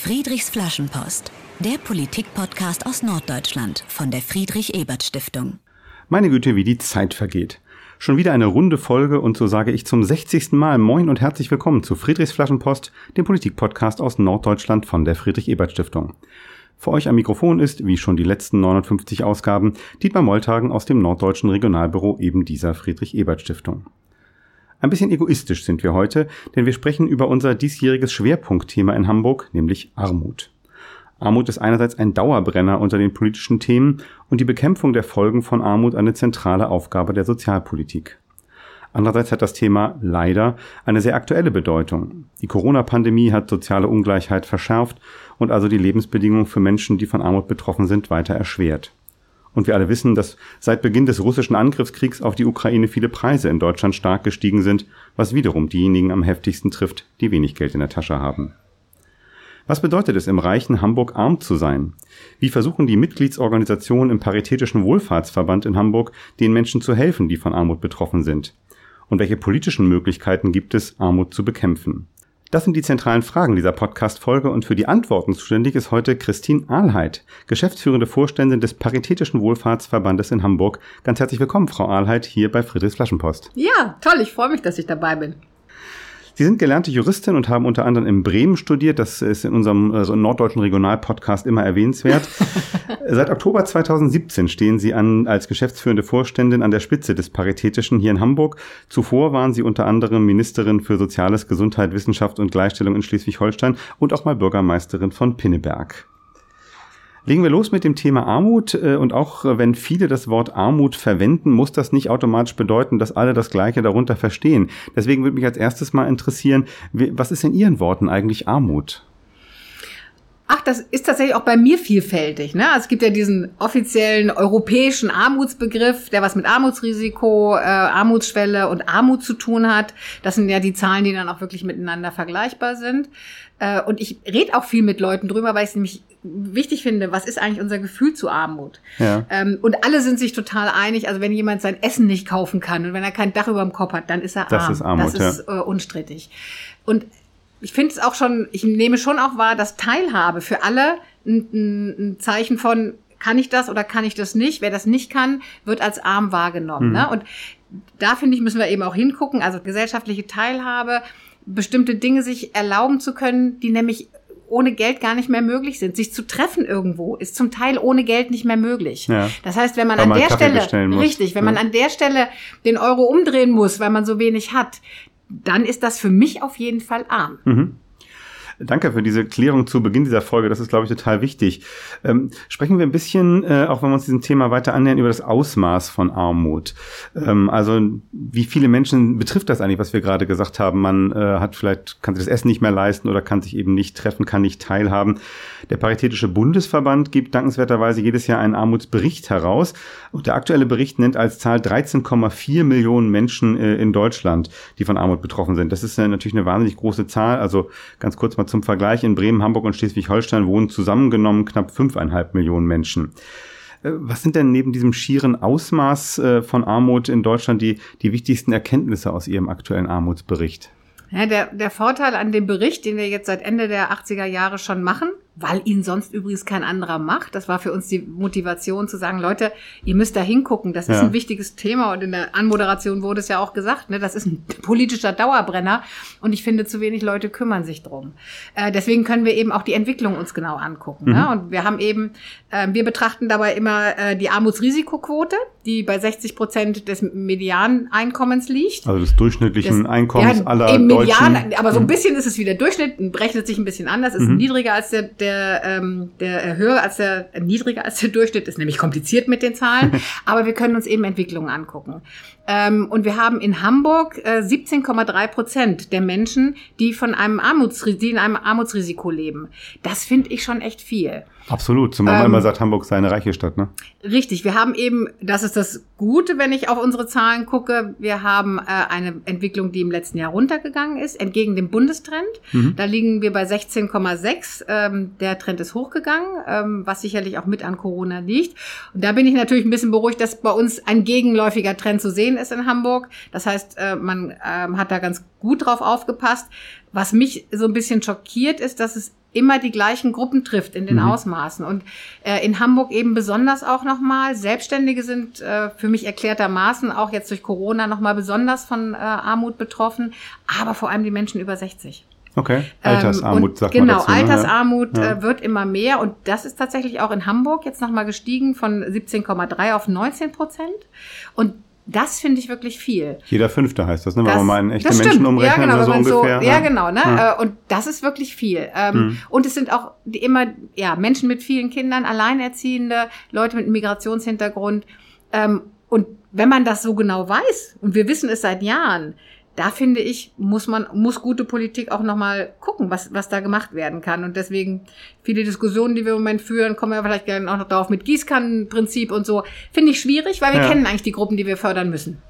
Friedrichs Flaschenpost, der Politikpodcast aus Norddeutschland von der Friedrich-Ebert-Stiftung. Meine Güte, wie die Zeit vergeht. Schon wieder eine runde Folge und so sage ich zum 60. Mal Moin und herzlich willkommen zu Friedrichs Flaschenpost, dem Politikpodcast aus Norddeutschland von der Friedrich-Ebert-Stiftung. Für euch am Mikrofon ist, wie schon die letzten 59 Ausgaben, Dietmar Molltagen aus dem Norddeutschen Regionalbüro eben dieser Friedrich-Ebert-Stiftung. Ein bisschen egoistisch sind wir heute, denn wir sprechen über unser diesjähriges Schwerpunktthema in Hamburg, nämlich Armut. Armut ist einerseits ein Dauerbrenner unter den politischen Themen und die Bekämpfung der Folgen von Armut eine zentrale Aufgabe der Sozialpolitik. Andererseits hat das Thema leider eine sehr aktuelle Bedeutung. Die Corona-Pandemie hat soziale Ungleichheit verschärft und also die Lebensbedingungen für Menschen, die von Armut betroffen sind, weiter erschwert. Und wir alle wissen, dass seit Beginn des russischen Angriffskriegs auf die Ukraine viele Preise in Deutschland stark gestiegen sind, was wiederum diejenigen am heftigsten trifft, die wenig Geld in der Tasche haben. Was bedeutet es, im reichen Hamburg arm zu sein? Wie versuchen die Mitgliedsorganisationen im Paritätischen Wohlfahrtsverband in Hamburg, den Menschen zu helfen, die von Armut betroffen sind? Und welche politischen Möglichkeiten gibt es, Armut zu bekämpfen? Das sind die zentralen Fragen dieser Podcast-Folge und für die Antworten zuständig ist heute Christine Ahlheit, geschäftsführende Vorständin des Paritätischen Wohlfahrtsverbandes in Hamburg. Ganz herzlich willkommen, Frau Ahlheit, hier bei Friedrichs Flaschenpost. Ja, toll, ich freue mich, dass ich dabei bin. Sie sind gelernte Juristin und haben unter anderem in Bremen studiert. Das ist in unserem also norddeutschen Regionalpodcast immer erwähnenswert. Seit Oktober 2017 stehen Sie an, als geschäftsführende Vorständin an der Spitze des Paritätischen hier in Hamburg. Zuvor waren Sie unter anderem Ministerin für Soziales, Gesundheit, Wissenschaft und Gleichstellung in Schleswig-Holstein und auch mal Bürgermeisterin von Pinneberg. Legen wir los mit dem Thema Armut. Äh, und auch äh, wenn viele das Wort Armut verwenden, muss das nicht automatisch bedeuten, dass alle das Gleiche darunter verstehen. Deswegen würde mich als erstes mal interessieren, was ist in Ihren Worten eigentlich Armut? Ach, das ist tatsächlich auch bei mir vielfältig. Ne? Also es gibt ja diesen offiziellen europäischen Armutsbegriff, der was mit Armutsrisiko, äh, Armutsschwelle und Armut zu tun hat. Das sind ja die Zahlen, die dann auch wirklich miteinander vergleichbar sind. Äh, und ich rede auch viel mit Leuten drüber, weil ich es nämlich wichtig finde, was ist eigentlich unser Gefühl zu Armut? Ja. Ähm, und alle sind sich total einig, also wenn jemand sein Essen nicht kaufen kann und wenn er kein Dach über dem Kopf hat, dann ist er das arm. Ist Armut, das ist äh, unstrittig. Und ich finde es auch schon, ich nehme schon auch wahr, dass Teilhabe für alle ein, ein, ein Zeichen von kann ich das oder kann ich das nicht? Wer das nicht kann, wird als arm wahrgenommen. Mhm. Ne? Und da finde ich, müssen wir eben auch hingucken. Also gesellschaftliche Teilhabe, bestimmte Dinge sich erlauben zu können, die nämlich ohne Geld gar nicht mehr möglich sind. Sich zu treffen irgendwo ist zum Teil ohne Geld nicht mehr möglich. Ja. Das heißt, wenn man weil an man der Kaffee Stelle, richtig, wenn ja. man an der Stelle den Euro umdrehen muss, weil man so wenig hat, dann ist das für mich auf jeden Fall arm. Mhm. Danke für diese Klärung zu Beginn dieser Folge. Das ist, glaube ich, total wichtig. Ähm, sprechen wir ein bisschen, äh, auch wenn wir uns diesem Thema weiter annähern, über das Ausmaß von Armut. Ähm, also wie viele Menschen betrifft das eigentlich, was wir gerade gesagt haben? Man äh, hat vielleicht, kann sich das Essen nicht mehr leisten oder kann sich eben nicht treffen, kann nicht teilhaben. Der Paritätische Bundesverband gibt dankenswerterweise jedes Jahr einen Armutsbericht heraus. Und der aktuelle Bericht nennt als Zahl 13,4 Millionen Menschen äh, in Deutschland, die von Armut betroffen sind. Das ist äh, natürlich eine wahnsinnig große Zahl. Also ganz kurz mal zum Vergleich, in Bremen, Hamburg und Schleswig-Holstein wohnen zusammengenommen knapp fünfeinhalb Millionen Menschen. Äh, was sind denn neben diesem schieren Ausmaß äh, von Armut in Deutschland die, die wichtigsten Erkenntnisse aus Ihrem aktuellen Armutsbericht? Ja, der, der Vorteil an dem Bericht, den wir jetzt seit Ende der 80er Jahre schon machen, weil ihn sonst übrigens kein anderer macht. Das war für uns die Motivation zu sagen, Leute, ihr müsst da hingucken. Das ja. ist ein wichtiges Thema und in der Anmoderation wurde es ja auch gesagt, ne, das ist ein politischer Dauerbrenner und ich finde, zu wenig Leute kümmern sich drum. Äh, deswegen können wir eben auch die Entwicklung uns genau angucken. Ne? Mhm. Ne? Und wir haben eben, äh, wir betrachten dabei immer äh, die Armutsrisikoquote, die bei 60 Prozent des Medianeinkommens liegt. Also des durchschnittlichen das, Einkommens ja, aller Median, Deutschen. Aber so ein mhm. bisschen ist es wie der Durchschnitt, rechnet sich ein bisschen anders, ist mhm. niedriger als der, der der, ähm, der höher als der, niedriger als der Durchschnitt, ist nämlich kompliziert mit den Zahlen, aber wir können uns eben Entwicklungen angucken. Ähm, und wir haben in Hamburg äh, 17,3 Prozent der Menschen, die von einem Armutsrisiko, die in einem Armutsrisiko leben. Das finde ich schon echt viel. Absolut, zumal man ähm, immer sagt, Hamburg sei eine reiche Stadt, ne? Richtig, wir haben eben, das ist das Gute, wenn ich auf unsere Zahlen gucke, wir haben äh, eine Entwicklung, die im letzten Jahr runtergegangen ist, entgegen dem Bundestrend. Mhm. Da liegen wir bei 16,6. Ähm, der Trend ist hochgegangen, ähm, was sicherlich auch mit an Corona liegt. Und da bin ich natürlich ein bisschen beruhigt, dass bei uns ein gegenläufiger Trend zu sehen ist in Hamburg. Das heißt, äh, man ähm, hat da ganz gut drauf aufgepasst. Was mich so ein bisschen schockiert ist, dass es immer die gleichen Gruppen trifft in den mhm. Ausmaßen. Und äh, in Hamburg eben besonders auch nochmal. Selbstständige sind äh, für mich erklärtermaßen auch jetzt durch Corona nochmal besonders von äh, Armut betroffen, aber vor allem die Menschen über 60. Okay, Altersarmut, ähm, sagt genau, man dazu. Genau, Altersarmut ja. äh, wird immer mehr und das ist tatsächlich auch in Hamburg jetzt nochmal gestiegen von 17,3 auf 19 Prozent. Und das finde ich wirklich viel. Jeder Fünfte heißt das, ne? wenn das, man mal in echte Menschen umrechnen, ja, genau, so ungefähr. So, ja, genau, ne? Ja. Äh, und das ist wirklich viel. Ähm, hm. Und es sind auch immer ja, Menschen mit vielen Kindern, Alleinerziehende, Leute mit Migrationshintergrund. Ähm, und wenn man das so genau weiß, und wir wissen es seit Jahren, da finde ich, muss man, muss gute Politik auch nochmal gucken, was, was da gemacht werden kann. Und deswegen viele Diskussionen, die wir im Moment führen, kommen wir vielleicht gerne auch noch drauf mit Gießkannenprinzip und so, finde ich schwierig, weil wir ja. kennen eigentlich die Gruppen, die wir fördern müssen.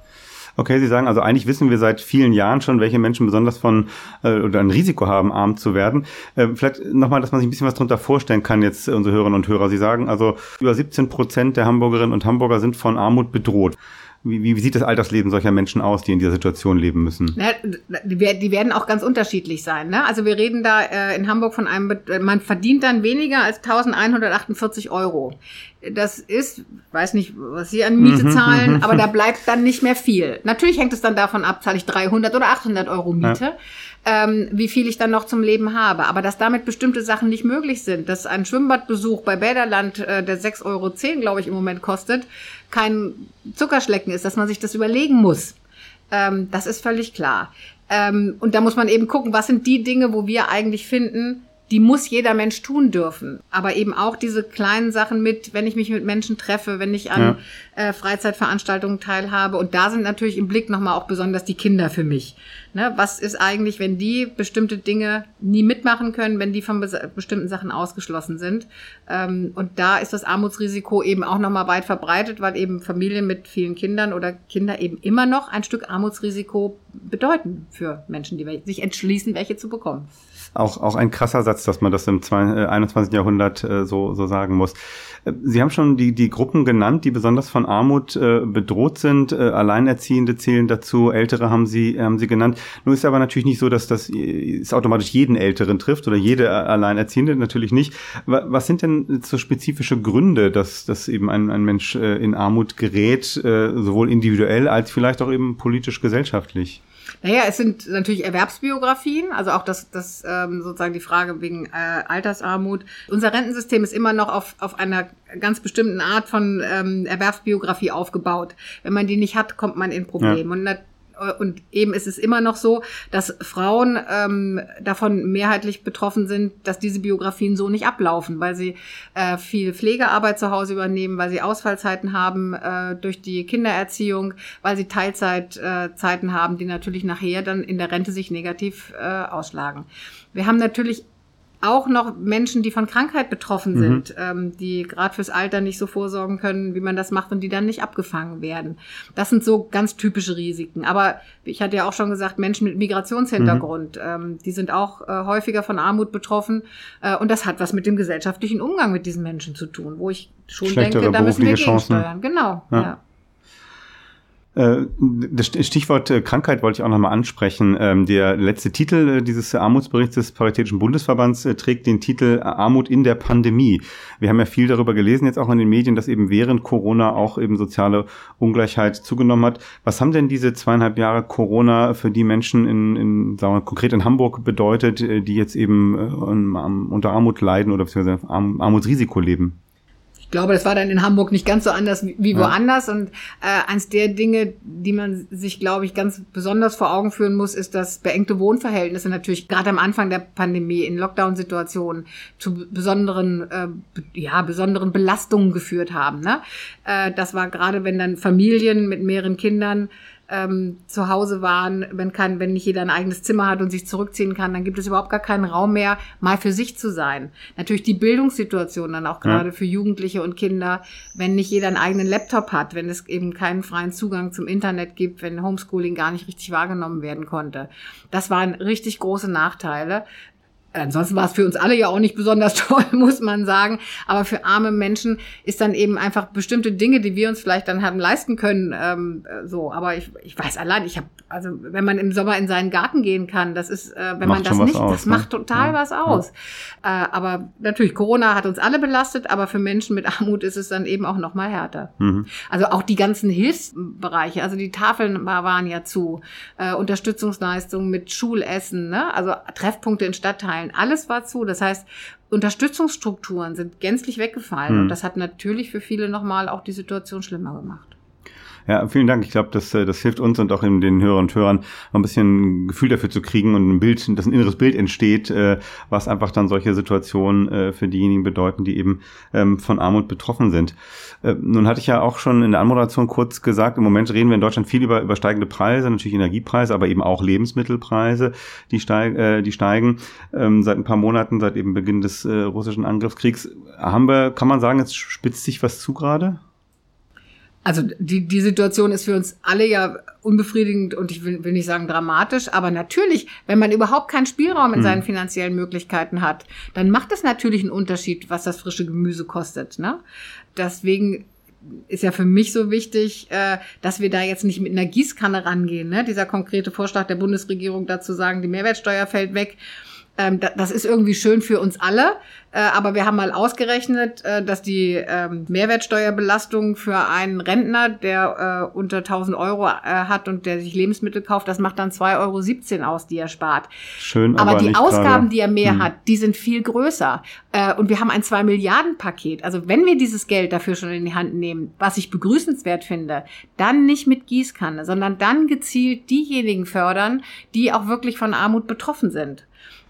Okay, Sie sagen also eigentlich wissen wir seit vielen Jahren schon, welche Menschen besonders von äh, oder ein Risiko haben, arm zu werden. Äh, vielleicht nochmal, dass man sich ein bisschen was darunter vorstellen kann, jetzt unsere Hörerinnen und Hörer. Sie sagen also, über 17 Prozent der Hamburgerinnen und Hamburger sind von Armut bedroht. Wie, wie sieht das Altersleben solcher Menschen aus, die in dieser Situation leben müssen? Ja, die werden auch ganz unterschiedlich sein. Ne? Also wir reden da äh, in Hamburg von einem, man verdient dann weniger als 1148 Euro. Das ist, weiß nicht, was Sie an Miete mhm, zahlen, mhm. aber da bleibt dann nicht mehr viel. Natürlich hängt es dann davon ab, zahle ich 300 oder 800 Euro Miete. Ähm, wie viel ich dann noch zum Leben habe. Aber dass damit bestimmte Sachen nicht möglich sind, dass ein Schwimmbadbesuch bei Bäderland, äh, der 6,10 Euro, glaube ich, im Moment kostet, kein Zuckerschlecken ist, dass man sich das überlegen muss. Ähm, das ist völlig klar. Ähm, und da muss man eben gucken, was sind die Dinge, wo wir eigentlich finden, die muss jeder Mensch tun dürfen. Aber eben auch diese kleinen Sachen mit, wenn ich mich mit Menschen treffe, wenn ich an ja. äh, Freizeitveranstaltungen teilhabe. Und da sind natürlich im Blick nochmal auch besonders die Kinder für mich. Ne, was ist eigentlich, wenn die bestimmte Dinge nie mitmachen können, wenn die von bestimmten Sachen ausgeschlossen sind? Ähm, und da ist das Armutsrisiko eben auch nochmal weit verbreitet, weil eben Familien mit vielen Kindern oder Kinder eben immer noch ein Stück Armutsrisiko bedeuten für Menschen, die sich entschließen, welche zu bekommen auch, auch ein krasser Satz, dass man das im 21. Äh, Jahrhundert äh, so, so sagen muss. Äh, Sie haben schon die, die Gruppen genannt, die besonders von Armut äh, bedroht sind. Äh, Alleinerziehende zählen dazu, Ältere haben Sie, haben Sie genannt. Nun ist aber natürlich nicht so, dass das es automatisch jeden Älteren trifft oder jede Alleinerziehende, natürlich nicht. Was sind denn so spezifische Gründe, dass, dass eben ein, ein Mensch äh, in Armut gerät, äh, sowohl individuell als vielleicht auch eben politisch-gesellschaftlich? Naja, es sind natürlich Erwerbsbiografien, also auch das, das ähm, sozusagen die Frage wegen äh, Altersarmut. Unser Rentensystem ist immer noch auf, auf einer ganz bestimmten Art von ähm, Erwerbsbiografie aufgebaut. Wenn man die nicht hat, kommt man in Probleme. Ja. Und und eben ist es immer noch so, dass Frauen ähm, davon mehrheitlich betroffen sind, dass diese Biografien so nicht ablaufen, weil sie äh, viel Pflegearbeit zu Hause übernehmen, weil sie Ausfallzeiten haben äh, durch die Kindererziehung, weil sie Teilzeitzeiten äh, haben, die natürlich nachher dann in der Rente sich negativ äh, ausschlagen. Wir haben natürlich auch noch Menschen, die von Krankheit betroffen mhm. sind, ähm, die gerade fürs Alter nicht so vorsorgen können, wie man das macht und die dann nicht abgefangen werden. Das sind so ganz typische Risiken. Aber ich hatte ja auch schon gesagt, Menschen mit Migrationshintergrund, mhm. ähm, die sind auch äh, häufiger von Armut betroffen. Äh, und das hat was mit dem gesellschaftlichen Umgang mit diesen Menschen zu tun, wo ich schon denke, da müssen wir gegensteuern. Genau. Ja. ja. Äh, das Stichwort äh, Krankheit wollte ich auch nochmal ansprechen. Ähm, der letzte Titel äh, dieses Armutsberichts des Paritätischen Bundesverbands trägt den Titel Armut in der Pandemie. Wir haben ja viel darüber gelesen, jetzt auch in den Medien, dass eben während Corona auch eben soziale Ungleichheit zugenommen hat. Was haben denn diese zweieinhalb Jahre Corona für die Menschen in, in sagen wir, konkret in Hamburg bedeutet, die jetzt eben unter Armut leiden oder beziehungsweise Armutsrisiko leben? Ich glaube, das war dann in Hamburg nicht ganz so anders wie woanders. Und äh, eins der Dinge, die man sich, glaube ich, ganz besonders vor Augen führen muss, ist, dass beengte Wohnverhältnisse natürlich gerade am Anfang der Pandemie in Lockdown-Situationen zu besonderen, äh, ja, besonderen Belastungen geführt haben. Ne? Äh, das war gerade, wenn dann Familien mit mehreren Kindern ähm, zu Hause waren, wenn kein, wenn nicht jeder ein eigenes Zimmer hat und sich zurückziehen kann, dann gibt es überhaupt gar keinen Raum mehr, mal für sich zu sein. Natürlich die Bildungssituation dann auch gerade ja. für Jugendliche und Kinder, wenn nicht jeder einen eigenen Laptop hat, wenn es eben keinen freien Zugang zum Internet gibt, wenn Homeschooling gar nicht richtig wahrgenommen werden konnte. Das waren richtig große Nachteile. Ansonsten war es für uns alle ja auch nicht besonders toll, muss man sagen. Aber für arme Menschen ist dann eben einfach bestimmte Dinge, die wir uns vielleicht dann haben leisten können, ähm, so. Aber ich, ich weiß allein, ich habe, also wenn man im Sommer in seinen Garten gehen kann, das ist, äh, wenn macht man das nicht, aus, das ne? macht total ja. was aus. Ja. Äh, aber natürlich, Corona hat uns alle belastet, aber für Menschen mit Armut ist es dann eben auch noch mal härter. Mhm. Also auch die ganzen Hilfsbereiche, also die Tafeln waren ja zu, äh, Unterstützungsleistungen mit Schulessen, ne? also Treffpunkte in Stadtteilen weggefallen. Alles war zu. Das heißt, Unterstützungsstrukturen sind gänzlich weggefallen. Hm. Und das hat natürlich für viele nochmal auch die Situation schlimmer gemacht. Ja, vielen Dank. Ich glaube, das, äh, das hilft uns und auch den Hörern und Hörern ein bisschen ein Gefühl dafür zu kriegen und ein Bild, dass ein inneres Bild entsteht, äh, was einfach dann solche Situationen äh, für diejenigen bedeuten, die eben ähm, von Armut betroffen sind. Nun hatte ich ja auch schon in der Anmoderation kurz gesagt, im Moment reden wir in Deutschland viel über, über steigende Preise, natürlich Energiepreise, aber eben auch Lebensmittelpreise, die, steig, äh, die steigen. Ähm, seit ein paar Monaten, seit eben Beginn des äh, russischen Angriffskriegs, haben wir, kann man sagen, es spitzt sich was zu gerade? Also die, die Situation ist für uns alle ja unbefriedigend und ich will, will nicht sagen dramatisch, aber natürlich, wenn man überhaupt keinen Spielraum in hm. seinen finanziellen Möglichkeiten hat, dann macht es natürlich einen Unterschied, was das frische Gemüse kostet. Ne? Deswegen ist ja für mich so wichtig, äh, dass wir da jetzt nicht mit einer Gießkanne rangehen. Ne? Dieser konkrete Vorschlag der Bundesregierung dazu sagen, die Mehrwertsteuer fällt weg ähm, das ist irgendwie schön für uns alle, äh, aber wir haben mal ausgerechnet, äh, dass die ähm, Mehrwertsteuerbelastung für einen Rentner, der äh, unter 1000 Euro hat und der sich Lebensmittel kauft, das macht dann 2,17 Euro aus, die er spart. Schön, aber, aber die Ausgaben, gerade. die er mehr hm. hat, die sind viel größer. und wir haben ein 2 Milliarden Paket. Also wenn wir dieses Geld dafür schon in die Hand nehmen, was ich begrüßenswert finde, dann nicht mit Gießkanne, sondern dann gezielt diejenigen fördern, die auch wirklich von Armut betroffen sind.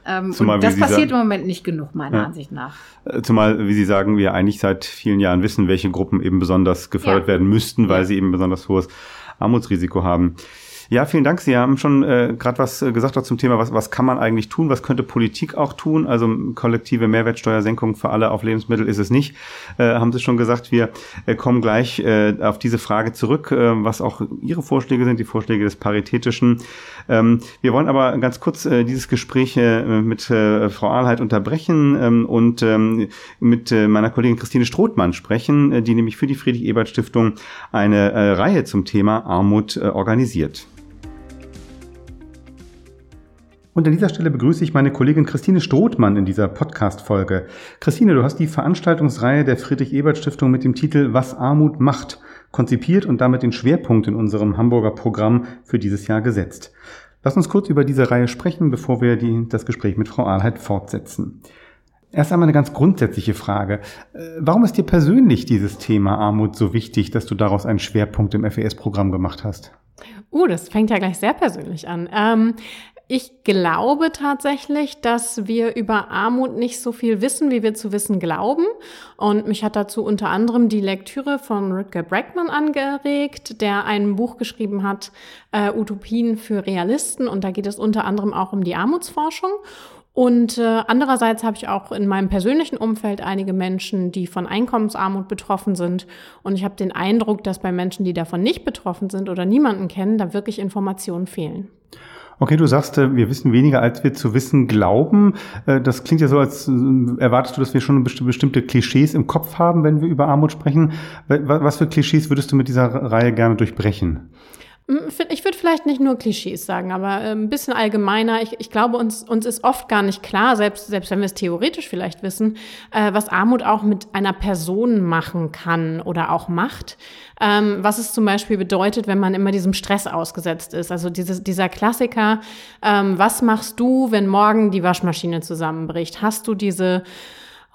Ähm, Zumal, und das passiert im Moment nicht genug, meiner ja. Ansicht nach. Äh, zumal, wie Sie sagen, wir eigentlich seit vielen Jahren wissen, welche Gruppen eben besonders gefördert ja. werden müssten, weil ja. sie eben besonders hohes Armutsrisiko haben. Ja, vielen Dank. Sie haben schon äh, gerade was äh, gesagt auch zum Thema, was, was kann man eigentlich tun? Was könnte Politik auch tun? Also kollektive Mehrwertsteuersenkung für alle auf Lebensmittel ist es nicht. Äh, haben Sie schon gesagt, wir äh, kommen gleich äh, auf diese Frage zurück, äh, was auch Ihre Vorschläge sind, die Vorschläge des Paritätischen. Ähm, wir wollen aber ganz kurz äh, dieses Gespräch äh, mit äh, Frau Ahlheit unterbrechen ähm, und ähm, mit äh, meiner Kollegin Christine Strothmann sprechen, äh, die nämlich für die Friedrich-Ebert-Stiftung eine äh, Reihe zum Thema Armut äh, organisiert. Und an dieser Stelle begrüße ich meine Kollegin Christine Strothmann in dieser Podcast-Folge. Christine, du hast die Veranstaltungsreihe der Friedrich-Ebert-Stiftung mit dem Titel Was Armut macht konzipiert und damit den Schwerpunkt in unserem Hamburger Programm für dieses Jahr gesetzt. Lass uns kurz über diese Reihe sprechen, bevor wir die, das Gespräch mit Frau Ahlheit fortsetzen. Erst einmal eine ganz grundsätzliche Frage. Äh, warum ist dir persönlich dieses Thema Armut so wichtig, dass du daraus einen Schwerpunkt im FES-Programm gemacht hast? Uh, das fängt ja gleich sehr persönlich an. Ähm, ich glaube tatsächlich, dass wir über Armut nicht so viel wissen, wie wir zu wissen glauben. Und mich hat dazu unter anderem die Lektüre von Rutger Bregman angeregt, der ein Buch geschrieben hat, äh, Utopien für Realisten. Und da geht es unter anderem auch um die Armutsforschung. Und äh, andererseits habe ich auch in meinem persönlichen Umfeld einige Menschen, die von Einkommensarmut betroffen sind. Und ich habe den Eindruck, dass bei Menschen, die davon nicht betroffen sind oder niemanden kennen, da wirklich Informationen fehlen. Okay, du sagst, äh, wir wissen weniger, als wir zu wissen glauben. Äh, das klingt ja so, als äh, erwartest du, dass wir schon bestimmte Klischees im Kopf haben, wenn wir über Armut sprechen. Was für Klischees würdest du mit dieser Reihe gerne durchbrechen? Hm, ich würde vielleicht nicht nur Klischees sagen, aber ein bisschen allgemeiner. Ich, ich glaube, uns, uns ist oft gar nicht klar, selbst, selbst wenn wir es theoretisch vielleicht wissen, äh, was Armut auch mit einer Person machen kann oder auch macht. Ähm, was es zum Beispiel bedeutet, wenn man immer diesem Stress ausgesetzt ist. Also dieses, dieser Klassiker, ähm, was machst du, wenn morgen die Waschmaschine zusammenbricht? Hast du diese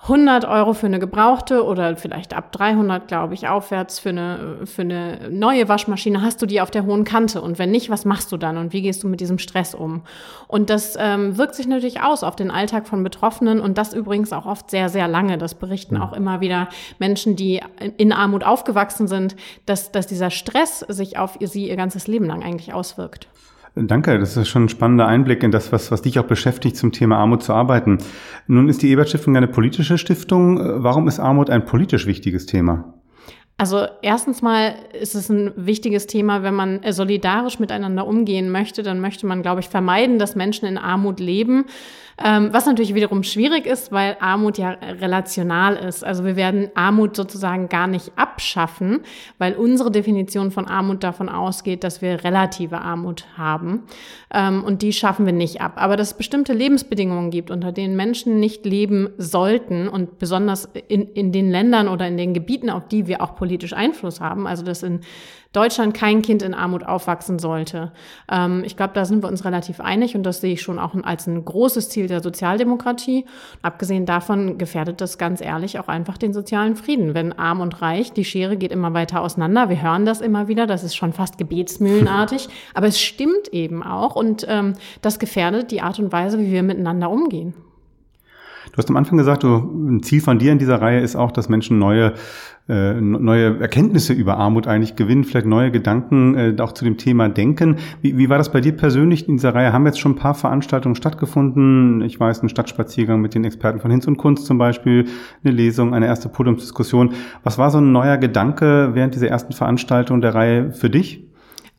100 Euro für eine gebrauchte oder vielleicht ab 300, glaube ich, aufwärts für eine, für eine neue Waschmaschine, hast du die auf der hohen Kante? Und wenn nicht, was machst du dann und wie gehst du mit diesem Stress um? Und das ähm, wirkt sich natürlich aus auf den Alltag von Betroffenen und das übrigens auch oft sehr, sehr lange. Das berichten auch immer wieder Menschen, die in Armut aufgewachsen sind, dass, dass dieser Stress sich auf sie ihr ganzes Leben lang eigentlich auswirkt. Danke, das ist schon ein spannender Einblick in das, was, was dich auch beschäftigt, zum Thema Armut zu arbeiten. Nun ist die Ebert Stiftung eine politische Stiftung. Warum ist Armut ein politisch wichtiges Thema? Also erstens mal ist es ein wichtiges Thema, wenn man solidarisch miteinander umgehen möchte, dann möchte man, glaube ich, vermeiden, dass Menschen in Armut leben. Ähm, was natürlich wiederum schwierig ist, weil Armut ja relational ist. Also wir werden Armut sozusagen gar nicht abschaffen, weil unsere Definition von Armut davon ausgeht, dass wir relative Armut haben. Ähm, und die schaffen wir nicht ab. Aber dass es bestimmte Lebensbedingungen gibt, unter denen Menschen nicht leben sollten und besonders in, in den Ländern oder in den Gebieten, auf die wir auch politisch Einfluss haben, also dass in Deutschland kein Kind in Armut aufwachsen sollte. Ähm, ich glaube, da sind wir uns relativ einig und das sehe ich schon auch als ein großes Ziel der Sozialdemokratie. Abgesehen davon gefährdet das ganz ehrlich auch einfach den sozialen Frieden. Wenn arm und reich, die Schere geht immer weiter auseinander. Wir hören das immer wieder, das ist schon fast gebetsmühlenartig, aber es stimmt eben auch und ähm, das gefährdet die Art und Weise, wie wir miteinander umgehen. Du hast am Anfang gesagt, du, ein Ziel von dir in dieser Reihe ist auch, dass Menschen neue, äh, neue Erkenntnisse über Armut eigentlich gewinnen, vielleicht neue Gedanken äh, auch zu dem Thema denken. Wie, wie war das bei dir persönlich in dieser Reihe? Haben jetzt schon ein paar Veranstaltungen stattgefunden? Ich weiß, ein Stadtspaziergang mit den Experten von Hinz und Kunst zum Beispiel, eine Lesung, eine erste Podiumsdiskussion. Was war so ein neuer Gedanke während dieser ersten Veranstaltung der Reihe für dich?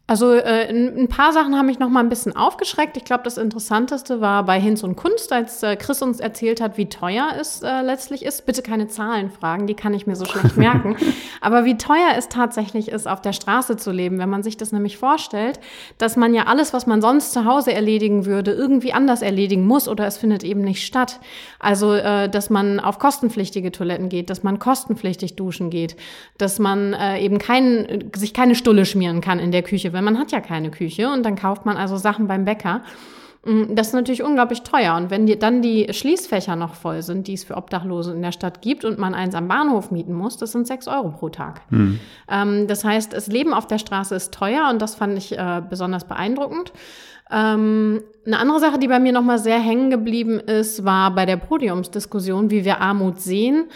Also äh, ein paar Sachen haben mich noch mal ein bisschen aufgeschreckt. Ich glaube, das Interessanteste war bei Hinz und Kunst, als äh, Chris uns erzählt hat, wie teuer es äh, letztlich ist. Bitte keine Zahlen fragen, die kann ich mir so schlecht merken. Aber wie teuer es tatsächlich ist, auf der Straße zu leben, wenn man sich das nämlich vorstellt, dass man ja alles, was man sonst zu Hause erledigen würde, irgendwie anders erledigen muss oder es findet eben nicht statt. Also, äh, dass man auf kostenpflichtige Toiletten geht, dass man kostenpflichtig duschen geht, dass man äh, eben kein, sich keine Stulle schmieren kann in der Küche weil man hat ja keine Küche und dann kauft man also Sachen beim Bäcker. Mm, das ist natürlich unglaublich teuer. Und wenn die, dann die Schließfächer noch voll sind, die es für Obdachlose in der Stadt gibt und man eins am Bahnhof mieten muss, das sind sechs Euro pro Tag. Mhm. Ähm, das heißt, das Leben auf der Straße ist teuer und das fand ich äh, besonders beeindruckend. Ähm, eine andere Sache, die bei mir nochmal sehr hängen geblieben ist, war bei der Podiumsdiskussion, wie wir Armut sehen.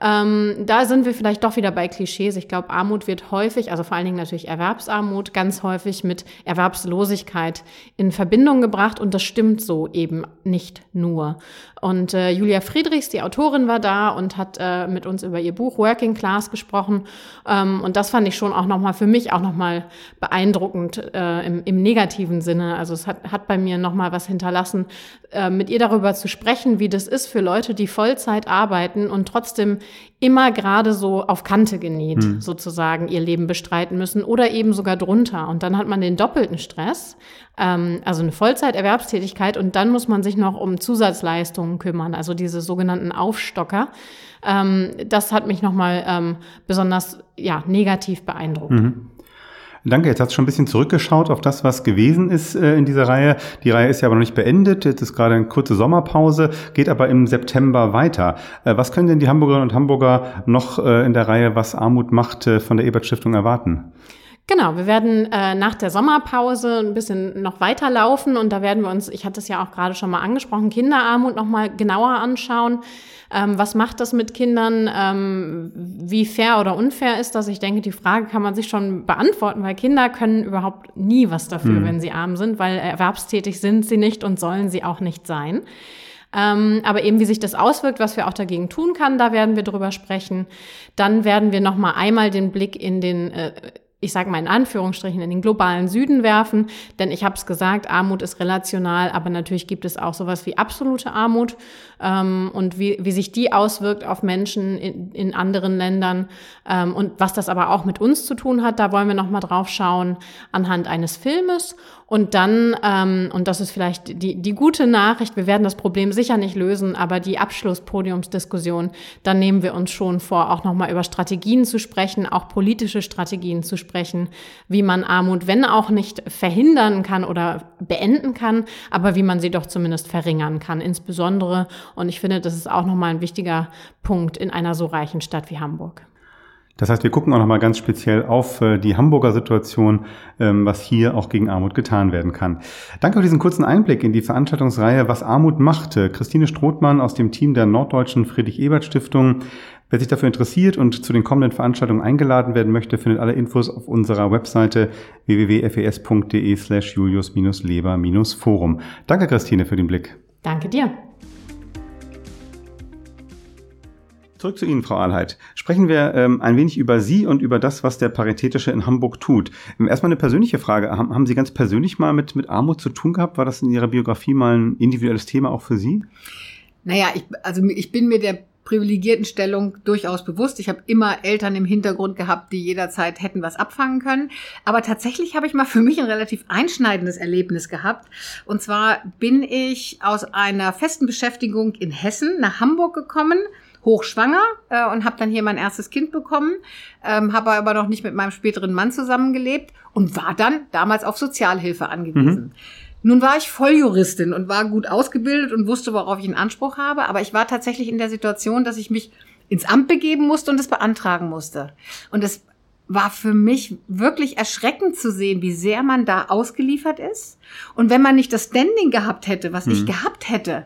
Ähm, da sind wir vielleicht doch wieder bei Klischees. Ich glaube, Armut wird häufig, also vor allen Dingen natürlich Erwerbsarmut, ganz häufig mit Erwerbslosigkeit in Verbindung gebracht und das stimmt so eben nicht nur. Und äh, Julia Friedrichs, die Autorin, war da und hat äh, mit uns über ihr Buch Working Class gesprochen. Ähm, und das fand ich schon auch nochmal für mich auch nochmal beeindruckend äh, im, im negativen Sinne. Also es hat, hat bei mir nochmal was hinterlassen, äh, mit ihr darüber zu sprechen, wie das ist für Leute, die Vollzeit arbeiten und trotzdem immer gerade so auf Kante genäht hm. sozusagen ihr Leben bestreiten müssen oder eben sogar drunter. Und dann hat man den doppelten Stress, ähm, also eine Vollzeiterwerbstätigkeit und dann muss man sich noch um Zusatzleistungen kümmern, also diese sogenannten Aufstocker. Ähm, das hat mich nochmal ähm, besonders ja, negativ beeindruckt. Mhm. Danke, jetzt hast du schon ein bisschen zurückgeschaut auf das, was gewesen ist äh, in dieser Reihe. Die Reihe ist ja aber noch nicht beendet. Jetzt ist gerade eine kurze Sommerpause, geht aber im September weiter. Äh, was können denn die Hamburgerinnen und Hamburger noch äh, in der Reihe, was Armut macht, von der Ebert Stiftung erwarten? Genau, wir werden äh, nach der Sommerpause ein bisschen noch weiterlaufen und da werden wir uns, ich hatte es ja auch gerade schon mal angesprochen, Kinderarmut noch mal genauer anschauen. Ähm, was macht das mit Kindern? Ähm, wie fair oder unfair ist das? Ich denke, die Frage kann man sich schon beantworten, weil Kinder können überhaupt nie was dafür, mhm. wenn sie arm sind, weil erwerbstätig sind sie nicht und sollen sie auch nicht sein. Ähm, aber eben wie sich das auswirkt, was wir auch dagegen tun kann, da werden wir drüber sprechen. Dann werden wir noch mal einmal den Blick in den äh, ich sage mal in Anführungsstrichen, in den globalen Süden werfen. Denn ich habe es gesagt, Armut ist relational, aber natürlich gibt es auch sowas wie absolute Armut ähm, und wie, wie sich die auswirkt auf Menschen in, in anderen Ländern ähm, und was das aber auch mit uns zu tun hat. Da wollen wir noch mal drauf schauen anhand eines Filmes und dann, ähm, und das ist vielleicht die, die gute Nachricht, wir werden das Problem sicher nicht lösen, aber die Abschlusspodiumsdiskussion, dann nehmen wir uns schon vor, auch nochmal über Strategien zu sprechen, auch politische Strategien zu sprechen, wie man Armut, wenn auch nicht verhindern kann oder beenden kann, aber wie man sie doch zumindest verringern kann, insbesondere. Und ich finde, das ist auch nochmal ein wichtiger Punkt in einer so reichen Stadt wie Hamburg. Das heißt, wir gucken auch nochmal ganz speziell auf äh, die Hamburger Situation, ähm, was hier auch gegen Armut getan werden kann. Danke für diesen kurzen Einblick in die Veranstaltungsreihe Was Armut machte. Christine Strothmann aus dem Team der Norddeutschen Friedrich-Ebert-Stiftung. Wer sich dafür interessiert und zu den kommenden Veranstaltungen eingeladen werden möchte, findet alle Infos auf unserer Webseite www.fes.de slash julius-leber-forum. Danke, Christine, für den Blick. Danke dir. Zurück zu Ihnen, Frau Ahlheit. Sprechen wir ähm, ein wenig über Sie und über das, was der Paritätische in Hamburg tut. Ähm, erstmal eine persönliche Frage. Haben, haben Sie ganz persönlich mal mit, mit Armut zu tun gehabt? War das in Ihrer Biografie mal ein individuelles Thema auch für Sie? Naja, ich, also ich bin mir der privilegierten Stellung durchaus bewusst. Ich habe immer Eltern im Hintergrund gehabt, die jederzeit hätten was abfangen können. Aber tatsächlich habe ich mal für mich ein relativ einschneidendes Erlebnis gehabt. Und zwar bin ich aus einer festen Beschäftigung in Hessen nach Hamburg gekommen hochschwanger äh, und habe dann hier mein erstes Kind bekommen, ähm, habe aber noch nicht mit meinem späteren Mann zusammengelebt und war dann damals auf Sozialhilfe angewiesen. Mhm. Nun war ich Volljuristin und war gut ausgebildet und wusste, worauf ich einen Anspruch habe, aber ich war tatsächlich in der Situation, dass ich mich ins Amt begeben musste und es beantragen musste. Und es war für mich wirklich erschreckend zu sehen, wie sehr man da ausgeliefert ist. Und wenn man nicht das Standing gehabt hätte, was mhm. ich gehabt hätte,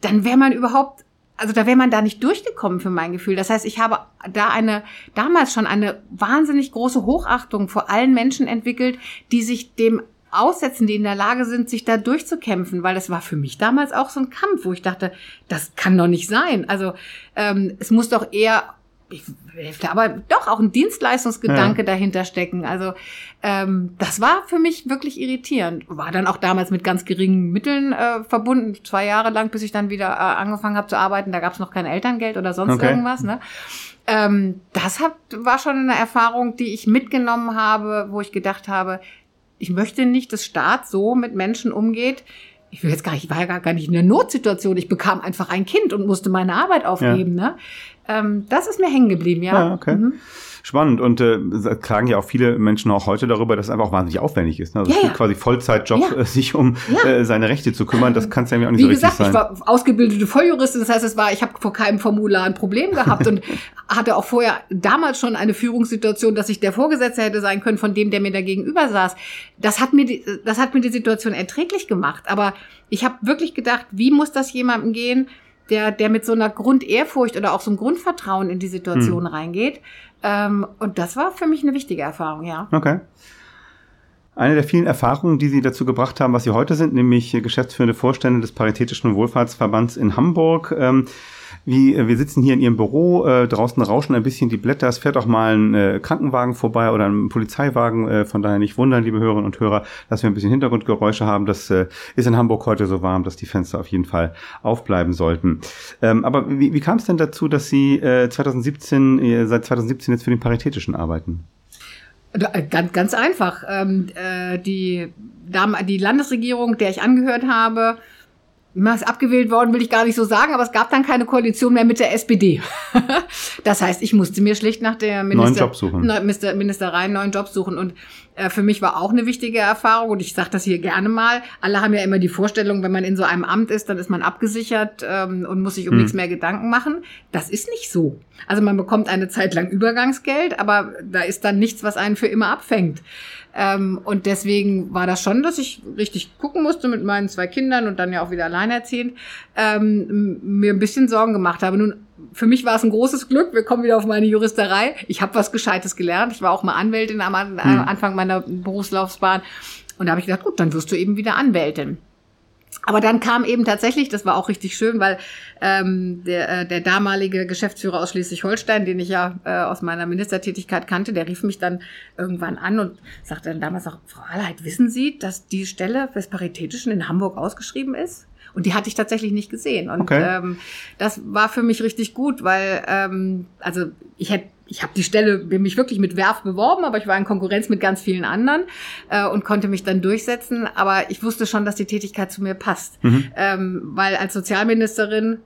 dann wäre man überhaupt, also da wäre man da nicht durchgekommen für mein Gefühl. Das heißt, ich habe da eine, damals schon eine wahnsinnig große Hochachtung vor allen Menschen entwickelt, die sich dem aussetzen, die in der Lage sind, sich da durchzukämpfen, weil das war für mich damals auch so ein Kampf, wo ich dachte, das kann doch nicht sein. Also ähm, es muss doch eher ich, aber doch auch ein Dienstleistungsgedanke ja. dahinter stecken. Also ähm, das war für mich wirklich irritierend. War dann auch damals mit ganz geringen Mitteln äh, verbunden, zwei Jahre lang, bis ich dann wieder äh, angefangen habe zu arbeiten. Da gab es noch kein Elterngeld oder sonst okay. irgendwas. Ne? Ähm, das hat, war schon eine Erfahrung, die ich mitgenommen habe, wo ich gedacht habe, ich möchte nicht, dass Staat so mit Menschen umgeht. Ich will jetzt gar nicht, ich war ja gar nicht in einer Notsituation. Ich bekam einfach ein Kind und musste meine Arbeit aufgeben. Ja. Ne? Ähm, das ist mir hängen geblieben, ja. ja okay. Mhm spannend und äh, klagen ja auch viele Menschen auch heute darüber, dass es einfach auch wahnsinnig aufwendig ist. Ne? Also ja, ja. quasi Vollzeitjob, ja. äh, sich um äh, seine Rechte zu kümmern, das kann es ja auch nicht Wie so gesagt, richtig sein. Wie gesagt, ich war ausgebildete Volljuristin, das heißt, es war, ich habe vor keinem Formular ein Problem gehabt und hatte auch vorher damals schon eine Führungssituation, dass ich der Vorgesetzte hätte sein können von dem, der mir da gegenüber saß. Das hat mir die, das hat mir die Situation erträglich gemacht, aber ich habe wirklich gedacht, wie muss das jemandem gehen, der, der mit so einer Grundehrfurcht oder auch so einem Grundvertrauen in die Situation hm. reingeht. Ähm, und das war für mich eine wichtige Erfahrung, ja. Okay. Eine der vielen Erfahrungen, die Sie dazu gebracht haben, was Sie heute sind, nämlich geschäftsführende Vorstände des Paritätischen Wohlfahrtsverbands in Hamburg. Ähm, wie äh, wir sitzen hier in Ihrem Büro, äh, draußen rauschen ein bisschen die Blätter, es fährt auch mal ein äh, Krankenwagen vorbei oder ein Polizeiwagen, äh, von daher nicht wundern, liebe Hörerinnen und Hörer, dass wir ein bisschen Hintergrundgeräusche haben. Das äh, ist in Hamburg heute so warm, dass die Fenster auf jeden Fall aufbleiben sollten. Ähm, aber wie, wie kam es denn dazu, dass Sie äh, 2017, äh, seit 2017 jetzt für den Paritätischen arbeiten? Äh, ganz, ganz einfach. Ähm, äh, die, die Landesregierung, der ich angehört habe, ist abgewählt worden, will ich gar nicht so sagen, aber es gab dann keine Koalition mehr mit der SPD. das heißt, ich musste mir schlicht nach der Minister, neuen Job suchen. Minister, Ministerei einen neuen Job suchen. Und äh, für mich war auch eine wichtige Erfahrung, und ich sage das hier gerne mal, alle haben ja immer die Vorstellung, wenn man in so einem Amt ist, dann ist man abgesichert ähm, und muss sich um hm. nichts mehr Gedanken machen. Das ist nicht so. Also man bekommt eine Zeit lang Übergangsgeld, aber da ist dann nichts, was einen für immer abfängt. Ähm, und deswegen war das schon, dass ich richtig gucken musste mit meinen zwei Kindern und dann ja auch wieder alleinerziehend, ähm, mir ein bisschen Sorgen gemacht habe. Nun, für mich war es ein großes Glück. Wir kommen wieder auf meine Juristerei. Ich habe was Gescheites gelernt. Ich war auch mal Anwältin am hm. Anfang meiner Berufslaufbahn. Und da habe ich gedacht, gut, dann wirst du eben wieder Anwältin. Aber dann kam eben tatsächlich, das war auch richtig schön, weil ähm, der, äh, der damalige Geschäftsführer aus Schleswig-Holstein, den ich ja äh, aus meiner Ministertätigkeit kannte, der rief mich dann irgendwann an und sagte dann damals auch, Frau Allheit, wissen Sie, dass die Stelle des Paritätischen in Hamburg ausgeschrieben ist? Und die hatte ich tatsächlich nicht gesehen. Und okay. ähm, das war für mich richtig gut, weil ähm, also ich hätte ich habe die Stelle mich wirklich mit Werf beworben, aber ich war in Konkurrenz mit ganz vielen anderen äh, und konnte mich dann durchsetzen. Aber ich wusste schon, dass die Tätigkeit zu mir passt, mhm. ähm, weil als Sozialministerin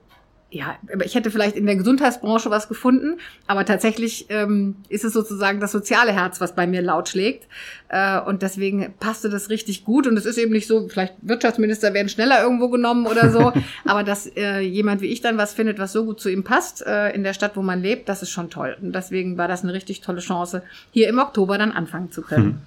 ja, ich hätte vielleicht in der Gesundheitsbranche was gefunden, aber tatsächlich ähm, ist es sozusagen das soziale Herz, was bei mir laut schlägt. Äh, und deswegen passte das richtig gut. Und es ist eben nicht so, vielleicht Wirtschaftsminister werden schneller irgendwo genommen oder so, aber dass äh, jemand wie ich dann was findet, was so gut zu ihm passt äh, in der Stadt, wo man lebt, das ist schon toll. Und deswegen war das eine richtig tolle Chance, hier im Oktober dann anfangen zu können. Hm.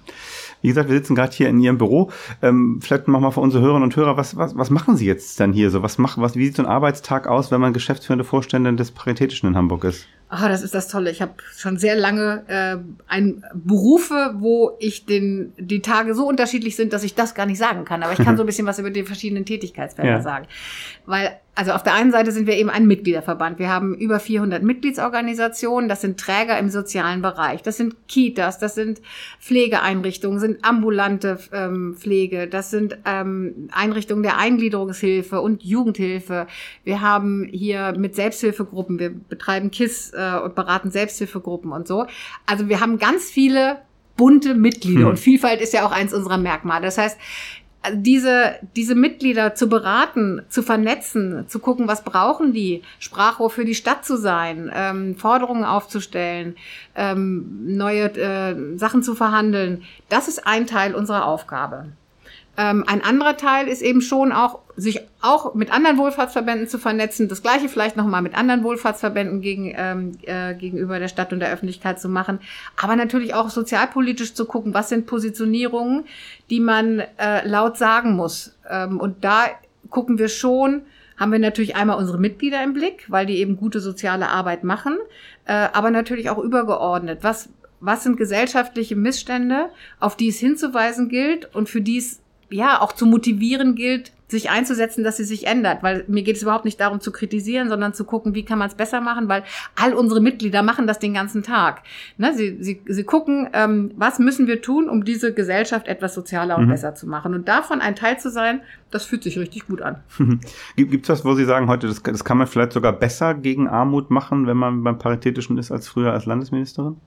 Wie gesagt, wir sitzen gerade hier in Ihrem Büro. Ähm, vielleicht machen wir für unsere Hörerinnen und Hörer, was, was, was machen Sie jetzt dann hier so? Was machen, was, wie sieht so ein Arbeitstag aus, wenn man geschäftsführende Vorständin des Paritätischen in Hamburg ist? Ah, das ist das Tolle. Ich habe schon sehr lange äh, ein Berufe, wo ich den die Tage so unterschiedlich sind, dass ich das gar nicht sagen kann. Aber ich kann so ein bisschen was über die verschiedenen Tätigkeitsfelder ja. sagen, weil also auf der einen Seite sind wir eben ein Mitgliederverband. Wir haben über 400 Mitgliedsorganisationen. Das sind Träger im sozialen Bereich. Das sind Kitas, das sind Pflegeeinrichtungen, sind ambulante ähm, Pflege, das sind ähm, Einrichtungen der Eingliederungshilfe und Jugendhilfe. Wir haben hier mit Selbsthilfegruppen, wir betreiben KISS äh, und beraten Selbsthilfegruppen und so. Also wir haben ganz viele bunte Mitglieder hm. und Vielfalt ist ja auch eins unserer Merkmale. Das heißt, diese, diese Mitglieder zu beraten, zu vernetzen, zu gucken, was brauchen die, Sprachrohr für die Stadt zu sein, ähm, Forderungen aufzustellen, ähm, neue äh, Sachen zu verhandeln, das ist ein Teil unserer Aufgabe. Ähm, ein anderer Teil ist eben schon auch, sich auch mit anderen Wohlfahrtsverbänden zu vernetzen, das gleiche vielleicht nochmal mit anderen Wohlfahrtsverbänden gegen, ähm, äh, gegenüber der Stadt und der Öffentlichkeit zu machen, aber natürlich auch sozialpolitisch zu gucken, was sind Positionierungen, die man äh, laut sagen muss. Ähm, und da gucken wir schon, haben wir natürlich einmal unsere Mitglieder im Blick, weil die eben gute soziale Arbeit machen, äh, aber natürlich auch übergeordnet. Was, was sind gesellschaftliche Missstände, auf die es hinzuweisen gilt und für die es ja auch zu motivieren gilt, sich einzusetzen, dass sie sich ändert. Weil mir geht es überhaupt nicht darum zu kritisieren, sondern zu gucken, wie kann man es besser machen, weil all unsere Mitglieder machen das den ganzen Tag. Ne? Sie, sie, sie gucken, ähm, was müssen wir tun, um diese Gesellschaft etwas sozialer und mhm. besser zu machen. Und davon ein Teil zu sein, das fühlt sich richtig gut an. Gibt es was, wo Sie sagen heute, das, das kann man vielleicht sogar besser gegen Armut machen, wenn man beim Paritätischen ist, als früher als Landesministerin?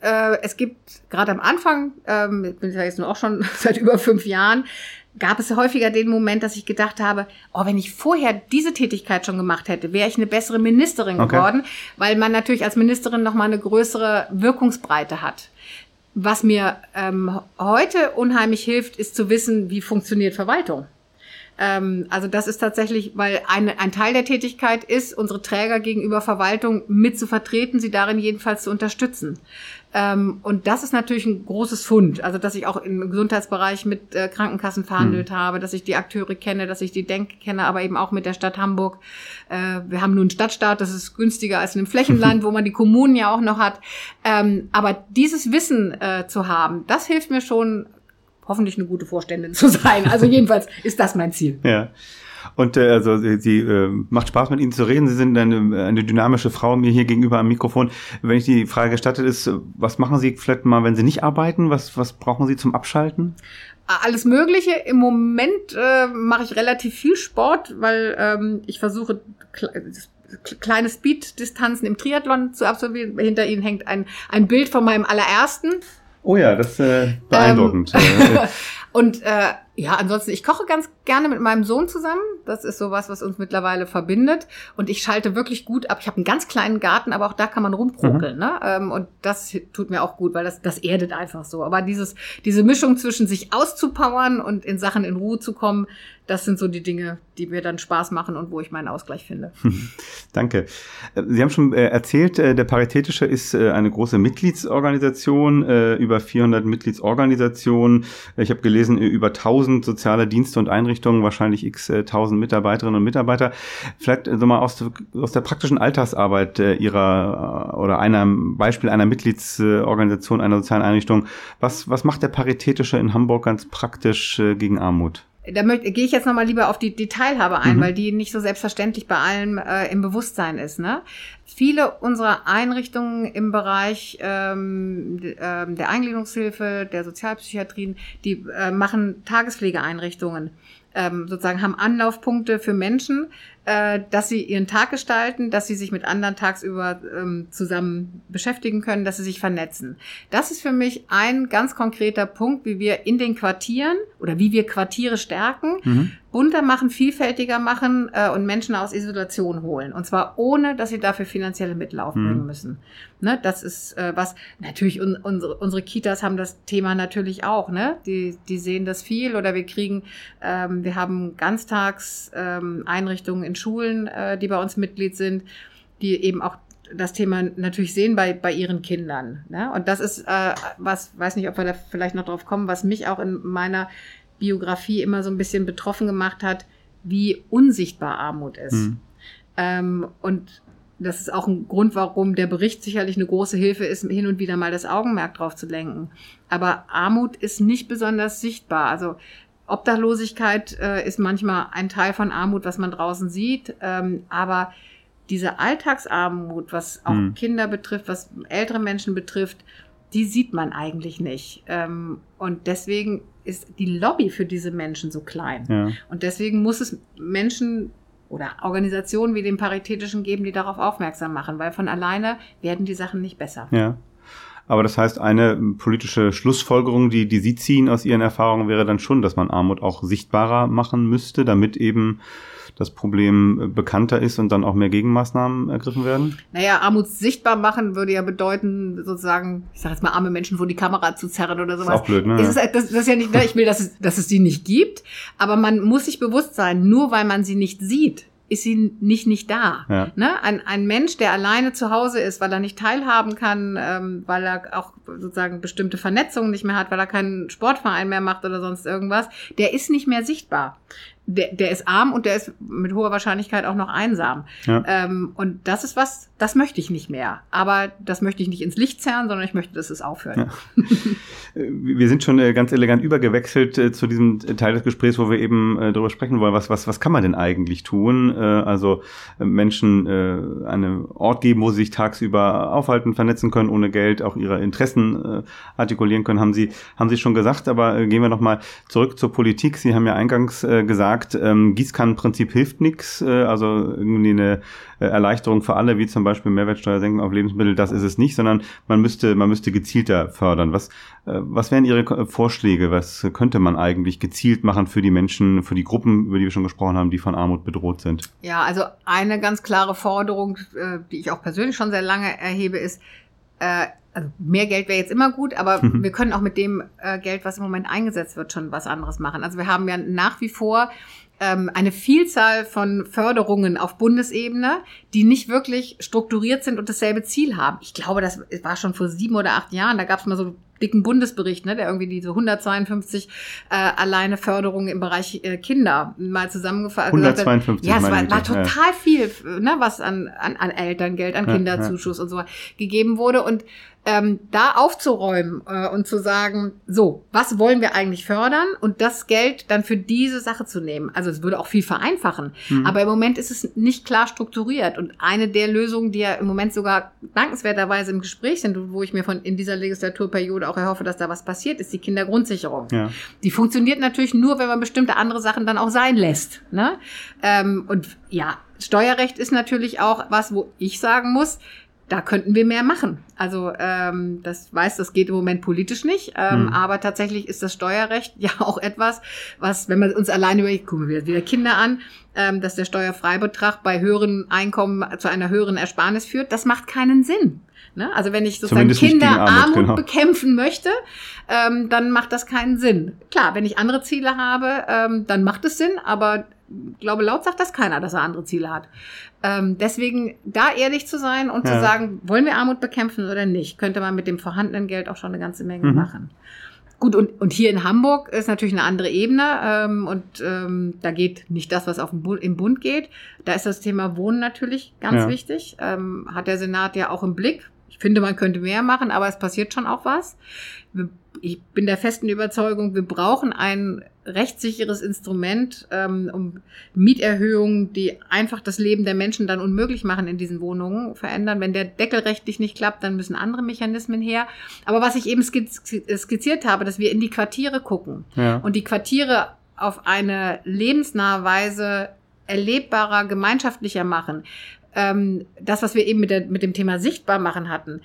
Äh, es gibt gerade am Anfang, ähm, ich bin ja jetzt nur auch schon seit über fünf Jahren, gab es häufiger den Moment, dass ich gedacht habe, oh, wenn ich vorher diese Tätigkeit schon gemacht hätte, wäre ich eine bessere Ministerin okay. geworden, weil man natürlich als Ministerin noch mal eine größere Wirkungsbreite hat. Was mir ähm, heute unheimlich hilft, ist zu wissen, wie funktioniert Verwaltung. Ähm, also das ist tatsächlich, weil ein, ein Teil der Tätigkeit ist, unsere Träger gegenüber Verwaltung mit zu vertreten, sie darin jedenfalls zu unterstützen. Ähm, und das ist natürlich ein großes Fund. Also, dass ich auch im Gesundheitsbereich mit äh, Krankenkassen verhandelt mhm. habe, dass ich die Akteure kenne, dass ich die Denk kenne, aber eben auch mit der Stadt Hamburg. Äh, wir haben nun einen Stadtstaat, das ist günstiger als in einem Flächenland, wo man die Kommunen ja auch noch hat. Ähm, aber dieses Wissen äh, zu haben, das hilft mir schon, hoffentlich eine gute Vorständin zu sein. Also jedenfalls ist das mein Ziel. Ja. Und äh, also sie, äh, macht Spaß mit Ihnen zu reden. Sie sind eine, eine dynamische Frau mir hier gegenüber am Mikrofon. Wenn ich die Frage gestattet ist, was machen Sie vielleicht mal, wenn Sie nicht arbeiten? Was, was brauchen Sie zum Abschalten? Alles Mögliche. Im Moment äh, mache ich relativ viel Sport, weil ähm, ich versuche kleine Speed-Distanzen im Triathlon zu absolvieren. Hinter Ihnen hängt ein, ein Bild von meinem allerersten. Oh ja, das ist äh, beeindruckend. Ähm, und äh, ja, ansonsten, ich koche ganz gerne mit meinem Sohn zusammen. Das ist sowas, was uns mittlerweile verbindet. Und ich schalte wirklich gut ab. Ich habe einen ganz kleinen Garten, aber auch da kann man rumprokeln. Mhm. Ne? Ähm, und das tut mir auch gut, weil das, das erdet einfach so. Aber dieses, diese Mischung zwischen sich auszupowern und in Sachen in Ruhe zu kommen, das sind so die Dinge, die mir dann Spaß machen und wo ich meinen Ausgleich finde. Danke. Sie haben schon äh, erzählt, äh, der Paritätische ist äh, eine große Mitgliedsorganisation, über 400 Mitgliedsorganisationen. Ich habe gelesen, über 1000 soziale Dienste und Einrichtungen, wahrscheinlich x 1000 Mitarbeiterinnen und Mitarbeiter. Vielleicht so mal aus, aus der praktischen Alltagsarbeit Ihrer oder einer Beispiel einer Mitgliedsorganisation, einer sozialen Einrichtung. Was, was macht der Paritätische in Hamburg ganz praktisch gegen Armut? Da möchte, gehe ich jetzt nochmal lieber auf die, Teilhabe ein, mhm. weil die nicht so selbstverständlich bei allem äh, im Bewusstsein ist. Ne? Viele unserer Einrichtungen im Bereich ähm, äh, der Eingliederungshilfe, der Sozialpsychiatrien, die äh, machen Tagespflegeeinrichtungen, ähm, sozusagen haben Anlaufpunkte für Menschen, äh, dass sie ihren Tag gestalten, dass sie sich mit anderen tagsüber ähm, zusammen beschäftigen können, dass sie sich vernetzen. Das ist für mich ein ganz konkreter Punkt, wie wir in den Quartieren oder wie wir Quartiere stärken, mhm bunter machen, vielfältiger machen äh, und Menschen aus Isolation holen. Und zwar ohne, dass sie dafür finanzielle Mittel aufbringen mhm. müssen. Ne, das ist äh, was, natürlich un, unsere, unsere Kitas haben das Thema natürlich auch. Ne? Die, die sehen das viel oder wir kriegen, ähm, wir haben Ganztagseinrichtungen ähm, in Schulen, äh, die bei uns Mitglied sind, die eben auch das Thema natürlich sehen bei, bei ihren Kindern. Ne? Und das ist äh, was, weiß nicht, ob wir da vielleicht noch drauf kommen, was mich auch in meiner Biografie immer so ein bisschen betroffen gemacht hat, wie unsichtbar Armut ist. Mhm. Ähm, und das ist auch ein Grund, warum der Bericht sicherlich eine große Hilfe ist, hin und wieder mal das Augenmerk drauf zu lenken. Aber Armut ist nicht besonders sichtbar. Also Obdachlosigkeit äh, ist manchmal ein Teil von Armut, was man draußen sieht. Ähm, aber diese Alltagsarmut, was auch Hm. Kinder betrifft, was ältere Menschen betrifft, die sieht man eigentlich nicht. Ähm, und deswegen ist die Lobby für diese Menschen so klein. Ja. Und deswegen muss es Menschen oder Organisationen wie den Paritätischen geben, die darauf aufmerksam machen, weil von alleine werden die Sachen nicht besser. Ja. Aber das heißt, eine politische Schlussfolgerung, die, die Sie ziehen aus Ihren Erfahrungen, wäre dann schon, dass man Armut auch sichtbarer machen müsste, damit eben das Problem äh, bekannter ist und dann auch mehr Gegenmaßnahmen ergriffen werden? Naja, Armut sichtbar machen würde ja bedeuten, sozusagen, ich sage jetzt mal, arme Menschen vor die Kamera zu zerren oder sowas. auch blöd, ne? Es ist, das, das ist ja nicht, ne, ich will, dass es, dass es die nicht gibt, aber man muss sich bewusst sein, nur weil man sie nicht sieht, ist sie nicht nicht da. Ja. Ne? Ein, ein Mensch, der alleine zu Hause ist, weil er nicht teilhaben kann, ähm, weil er auch sozusagen bestimmte Vernetzungen nicht mehr hat, weil er keinen Sportverein mehr macht oder sonst irgendwas, der ist nicht mehr sichtbar. Der, der ist arm und der ist mit hoher Wahrscheinlichkeit auch noch einsam. Ja. Ähm, und das ist was, das möchte ich nicht mehr. Aber das möchte ich nicht ins Licht zerren, sondern ich möchte, dass es aufhört. Ja. Äh, Wir sind schon äh, ganz elegant übergewechselt äh, zu diesem Teil des Gesprächs, wo wir eben äh, darüber sprechen wollen, was, was, was kann man denn eigentlich tun? Äh, also äh, Menschen äh, einen Ort geben, wo sie sich tagsüber aufhalten, vernetzen können, ohne Geld, auch ihre Interessen äh, artikulieren können, haben Sie, haben Sie schon gesagt. Aber äh, gehen wir nochmal zurück zur Politik. Sie haben ja eingangs äh, gesagt, ähm, Gießkannenprinzip hilft nichts, äh, also irgendwie eine äh, Erleichterung für alle, wie zum Beispiel Mehrwertsteuer auf Lebensmittel, das ist es nicht, sondern man müsste, man müsste gezielter fördern. Was, äh, was wären Ihre Vorschläge? Was könnte man eigentlich gezielt machen für die Menschen, für die Gruppen, über die wir schon gesprochen haben, die von Armut bedroht sind? Ja, also eine ganz klare Forderung, äh, die ich auch persönlich schon sehr lange erhebe, ist, äh, also mehr Geld wäre jetzt immer gut, aber wir können auch mit dem äh, Geld, was im Moment eingesetzt wird, schon was anderes machen. Also wir haben ja nach wie vor ähm, eine Vielzahl von Förderungen auf Bundesebene, die nicht wirklich strukturiert sind und dasselbe Ziel haben. Ich glaube, das war schon vor sieben oder acht Jahren, da gab es mal so dicken Bundesbericht, ne, der irgendwie diese 152 äh, alleine Förderungen im Bereich äh, Kinder mal zusammengefasst hat. 152, Ja, es war, war Güte, ja. total viel, ne, was an, an, an Elterngeld, an Ja, Kinderzuschuss und so gegeben wurde. Und ähm, da aufzuräumen äh, und zu sagen, so, was wollen wir eigentlich fördern und das Geld dann für diese Sache zu nehmen. Also es würde auch viel vereinfachen. Mhm. Aber im Moment ist es nicht klar strukturiert. Und eine der Lösungen, die ja im Moment sogar dankenswerterweise im Gespräch sind, wo ich mir von in dieser Legislaturperiode auch erhoffe, dass da was passiert, ist die Kindergrundsicherung. Ja. Die funktioniert natürlich nur, wenn man bestimmte andere Sachen dann auch sein lässt. Ne? Ähm, und ja, Steuerrecht ist natürlich auch was, wo ich sagen muss, da könnten wir mehr machen. Also ähm, das weiß, das geht im Moment politisch nicht, ähm, Hm. aber tatsächlich ist das Steuerrecht ja auch etwas, was, wenn man uns alleine überlegt, gucken wir wieder Kinder an, ähm, dass der Steuerfreibetrag bei höheren Einkommen zu einer höheren Ersparnis führt, das macht keinen Sinn. Ne? Also wenn ich sozusagen Kinderarmut Armut, genau. bekämpfen möchte, ähm, dann macht das keinen Sinn. Klar, wenn ich andere Ziele habe, ähm, dann macht es Sinn, aber ich glaube, laut sagt das keiner, dass er andere Ziele hat. Ähm, deswegen da ehrlich zu sein und Ja. zu sagen, wollen wir Armut bekämpfen oder nicht, könnte man mit dem vorhandenen Geld auch schon eine ganze Menge Mhm. machen. Gut, und, und hier in Hamburg ist natürlich eine andere Ebene ähm, und ähm, da geht nicht das, was auf dem Bu im Bund geht. Da ist das Thema Wohnen natürlich ganz Ja. wichtig. Ähm, hat der Senat ja auch im Blick. Ich finde, man könnte mehr machen, aber es passiert schon auch was. Ich bin der festen Überzeugung, wir brauchen ein rechtssicheres Instrument, ähm, um Mieterhöhungen, die einfach das Leben der Menschen dann unmöglich machen in diesen Wohnungen, verändern. Wenn der Deckel rechtlich nicht klappt, dann müssen andere Mechanismen her. Aber was ich eben skiz skizziert habe, dass wir in die Quartiere gucken Ja. und die Quartiere auf eine lebensnahe Weise erlebbarer, gemeinschaftlicher machen. Ähm, das, was wir eben mit, der, mit dem Thema sichtbar machen hatten.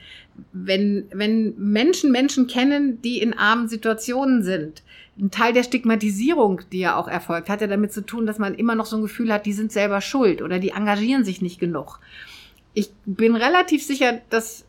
Wenn, wenn Menschen Menschen kennen, die in armen Situationen sind, ein Teil der Stigmatisierung, die ja auch erfolgt, hat ja damit zu tun, dass man immer noch so ein Gefühl hat, die sind selber schuld oder die engagieren sich nicht genug. Ich bin relativ sicher, dass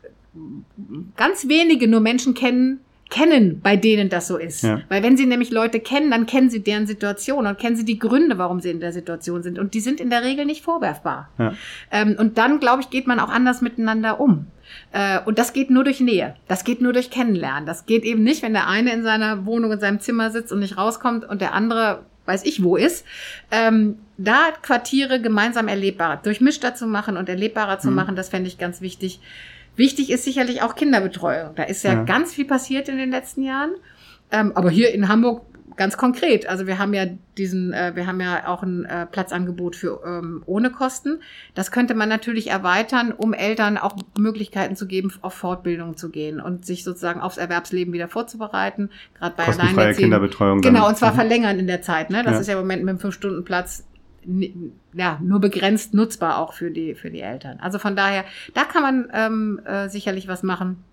ganz wenige nur Menschen kennen, kennen, bei denen das so ist. Ja. Weil wenn sie nämlich Leute kennen, dann kennen sie deren Situation und kennen sie die Gründe, warum sie in der Situation sind. Und die sind in der Regel nicht vorwerfbar. Ja. Ähm, und dann, glaube ich, geht man auch anders miteinander um. Äh, und das geht nur durch Nähe. Das geht nur durch Kennenlernen. Das geht eben nicht, wenn der eine in seiner Wohnung, in seinem Zimmer sitzt und nicht rauskommt und der andere weiß ich wo ist. Ähm, da Quartiere gemeinsam erlebbarer, durchmischter zu machen und erlebbarer zu Mhm. machen, das fände ich ganz wichtig. Wichtig ist sicherlich auch Kinderbetreuung. Da ist ja, Ja. ganz viel passiert in den letzten Jahren. Ähm, aber hier in Hamburg ganz konkret, also wir haben ja diesen, äh, wir haben ja auch ein äh, Platzangebot für ähm, ohne Kosten. Das könnte man natürlich erweitern, um Eltern auch Möglichkeiten zu geben, auf Fortbildung zu gehen und sich sozusagen aufs Erwerbsleben wieder vorzubereiten. Gerade bei Kostenfreie Kinderbetreuung. Genau, und zwar mhm. verlängern in der Zeit. Ne? Das ja. ist ja im Moment mit einem Fünf-Stunden-Platz ja, nur begrenzt nutzbar auch für die, für die Eltern. Also von daher, da kann man ähm, äh, sicherlich was machen.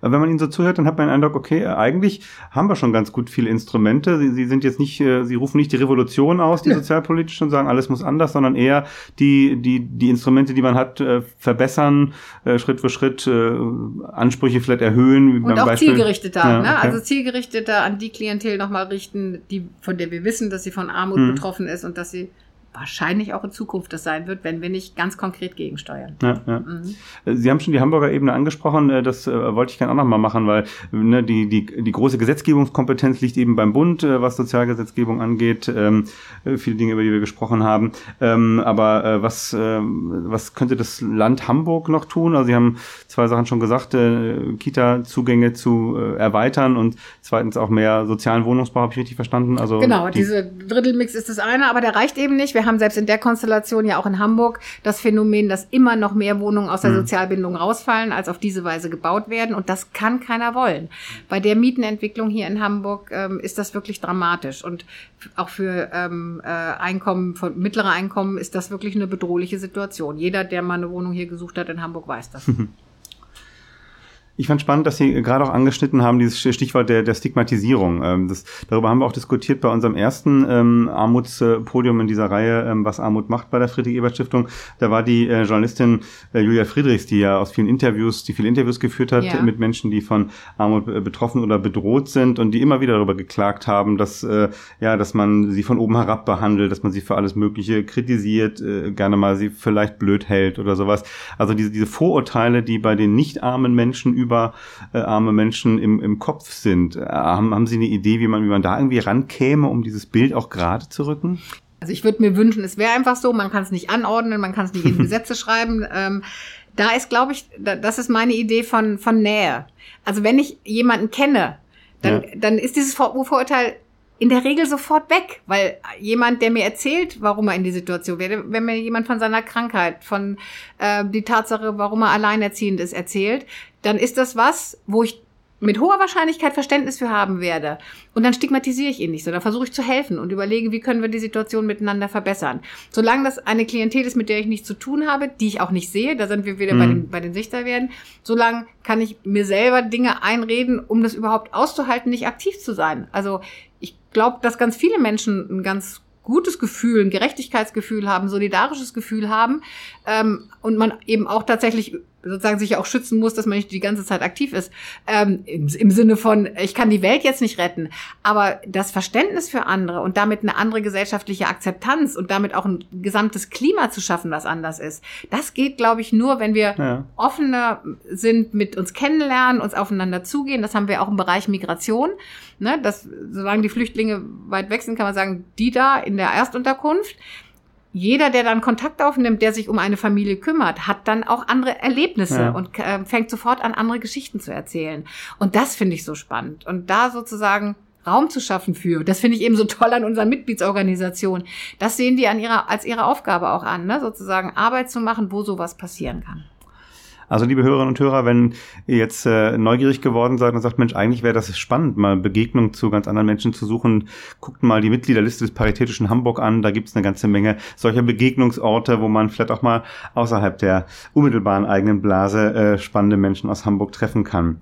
Wenn man Ihnen so zuhört, dann hat man den Eindruck, okay, eigentlich haben wir schon ganz gut viele Instrumente. Sie, Sie sind jetzt nicht, äh, Sie rufen nicht die Revolution aus, die ja. sozialpolitisch und sagen, alles muss anders, sondern eher die, die, die Instrumente, die man hat, äh, verbessern, äh, Schritt für Schritt, Ansprüche vielleicht erhöhen. Und auch Beispiel. zielgerichteter, ja, ne? Okay. also zielgerichteter an die Klientel nochmal richten, die, von der wir wissen, dass sie von Armut hm. betroffen ist und dass sie wahrscheinlich auch in Zukunft das sein wird, wenn wir nicht ganz konkret gegensteuern. Ja, ja. Mhm. Sie haben schon die Hamburger Ebene angesprochen, äh, das äh, wollte ich gerne auch nochmal machen, weil ne, die, die, die große Gesetzgebungskompetenz liegt eben beim Bund, äh, was Sozialgesetzgebung angeht, ähm, viele Dinge, über die wir gesprochen haben. Ähm, aber was, was könnte das Land Hamburg noch tun? Also Sie haben zwei Sachen schon gesagt, Kita-Zugänge zu erweitern und zweitens auch mehr sozialen Wohnungsbau, habe ich richtig verstanden? Also genau, die diese Drittelmix ist das eine, aber der reicht eben nicht. Wir haben selbst in der Konstellation ja auch in Hamburg das Phänomen, dass immer noch mehr Wohnungen aus der mhm. Sozialbindung rausfallen, als auf diese Weise gebaut werden. Und das kann keiner wollen. Bei der Mietenentwicklung hier in Hamburg ähm, ist das wirklich dramatisch. Und auch für ähm, äh, Einkommen, von mittlere Einkommen ist das wirklich eine bedrohliche Situation. Jeder, der mal eine Wohnung hier gesucht hat in Hamburg, weiß das. Ich fand spannend, dass Sie gerade auch angeschnitten haben, dieses Stichwort der, der Stigmatisierung. Ähm, das, darüber haben wir auch diskutiert bei unserem ersten ähm, Armutspodium in dieser Reihe, ähm, was Armut macht bei der Friedrich-Ebert-Stiftung. Da war die äh, Journalistin äh, Julia Friedrichs, die ja aus vielen Interviews, die viele Interviews geführt hat ja. mit Menschen, die von Armut äh, betroffen oder bedroht sind und die immer wieder darüber geklagt haben, dass, äh, ja, dass man sie von oben herab behandelt, dass man sie für alles Mögliche kritisiert, äh, gerne mal sie vielleicht blöd hält oder sowas. Also diese, diese Vorurteile, die bei den nicht armen Menschen über äh, arme Menschen im, im Kopf sind. Äh, haben, haben Sie eine Idee, wie man, wie man da irgendwie rankäme, um dieses Bild auch gerade zu rücken? Also ich würde mir wünschen, es wäre einfach so, man kann es nicht anordnen, man kann es nicht in Gesetze schreiben. Ähm, da ist, glaube ich, das ist meine Idee von, von Nähe. Also wenn ich jemanden kenne, dann, ja. dann ist dieses Vorurteil in der Regel sofort weg, weil jemand, der mir erzählt, warum er in die Situation wäre, wenn mir jemand von seiner Krankheit, von äh, die Tatsache, warum er alleinerziehend ist, erzählt, dann ist das was, wo ich mit hoher Wahrscheinlichkeit Verständnis für haben werde. Und dann stigmatisiere ich ihn nicht, sondern versuche ich zu helfen und überlege, wie können wir die Situation miteinander verbessern. Solange das eine Klientel ist, mit der ich nichts zu tun habe, die ich auch nicht sehe, da sind wir wieder mhm. bei den, bei den Sichterwerten, solange kann ich mir selber Dinge einreden, um das überhaupt auszuhalten, nicht aktiv zu sein. Also ich glaube, dass ganz viele Menschen ein ganz gutes Gefühl, ein Gerechtigkeitsgefühl haben, solidarisches Gefühl haben ähm, und man eben auch tatsächlich sozusagen sich auch schützen muss, dass man nicht die ganze Zeit aktiv ist. Ähm, im, im, Sinne von, ich kann die Welt jetzt nicht retten. Aber das Verständnis für andere und damit eine andere gesellschaftliche Akzeptanz und damit auch ein gesamtes Klima zu schaffen, was anders ist, das geht, glaube ich, nur, wenn wir ja. offener sind, mit uns kennenlernen, uns aufeinander zugehen. Das haben wir auch im Bereich Migration. Ne, dass, solange die Flüchtlinge weit weg sind, kann man sagen, die da in der Erstunterkunft jeder, der dann Kontakt aufnimmt, der sich um eine Familie kümmert, hat dann auch andere Erlebnisse ja. und äh, fängt sofort an, andere Geschichten zu erzählen. Und das finde ich so spannend. Und da sozusagen Raum zu schaffen für. Das finde ich eben so toll an unserer Mitgliedsorganisation. Das sehen die an ihrer, als ihre Aufgabe auch an, ne? sozusagen Arbeit zu machen, wo sowas passieren kann. Also liebe Hörerinnen und Hörer, wenn ihr jetzt äh, neugierig geworden seid und sagt, Mensch, eigentlich wäre das spannend, mal Begegnungen zu ganz anderen Menschen zu suchen, guckt mal die Mitgliederliste des Paritätischen Hamburg an. Da gibt es eine ganze Menge solcher Begegnungsorte, wo man vielleicht auch mal außerhalb der unmittelbaren eigenen Blase äh, spannende Menschen aus Hamburg treffen kann.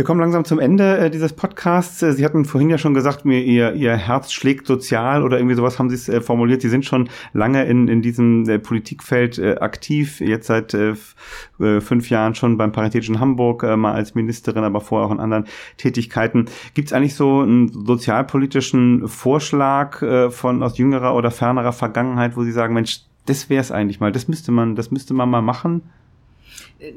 Wir kommen langsam zum Ende äh, dieses Podcasts. Äh, Sie hatten vorhin ja schon gesagt, mir Ihr, Ihr Herz schlägt sozial oder irgendwie sowas haben Sie es äh, formuliert. Sie sind schon lange in, in diesem äh, Politikfeld äh, aktiv, jetzt seit äh, fünf Jahren schon beim Paritätischen Hamburg, mal als Ministerin, aber vorher auch in anderen Tätigkeiten. Gibt es eigentlich so einen sozialpolitischen Vorschlag von aus jüngerer oder fernerer Vergangenheit, wo Sie sagen, Mensch, das wäre es eigentlich mal, das müsste man, das müsste man mal machen?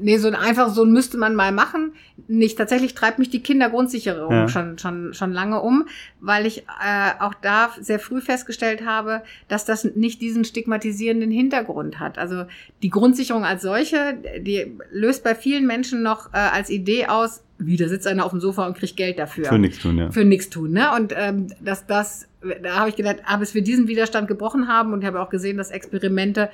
Nee, so ein einfach so müsste man mal machen. Nicht tatsächlich treibt mich die Kindergrundsicherung ja. schon schon schon lange um, weil ich äh, auch da sehr früh festgestellt habe, dass das nicht diesen stigmatisierenden Hintergrund hat. Also die Grundsicherung als solche, die löst bei vielen Menschen noch äh, als Idee aus, wieder sitzt einer auf dem Sofa und kriegt Geld dafür. Für nichts tun, ja. Für nichts tun, ne? Und ähm, dass das, da habe ich gedacht, ah, bis wir diesen Widerstand gebrochen haben und ich habe auch gesehen, dass Experimente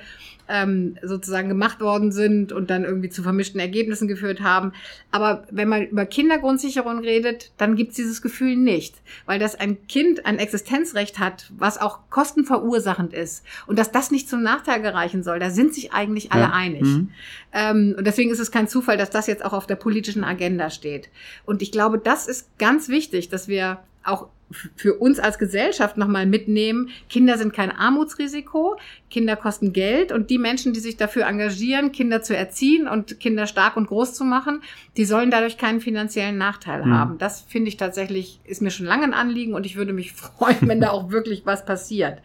ähm, sozusagen gemacht worden sind und dann irgendwie zu vermischten Ergebnissen geführt haben. Aber wenn man über Kindergrundsicherung redet, dann gibt's dieses Gefühl nicht, weil das ein Kind ein Existenzrecht hat, was auch kostenverursachend ist und dass das nicht zum Nachteil gereichen soll. Da sind sich eigentlich alle ja. einig. Mhm. Ähm, und deswegen ist es kein Zufall, dass das jetzt auch auf der politischen Agenda steht. Und ich glaube, das ist ganz wichtig, dass wir auch für uns als Gesellschaft nochmal mitnehmen, Kinder sind kein Armutsrisiko, Kinder kosten Geld und die Menschen, die sich dafür engagieren, Kinder zu erziehen und Kinder stark und groß zu machen, die sollen dadurch keinen finanziellen Nachteil mhm. haben. Das finde ich tatsächlich, ist mir schon lange ein Anliegen und ich würde mich freuen, wenn da auch wirklich was passiert.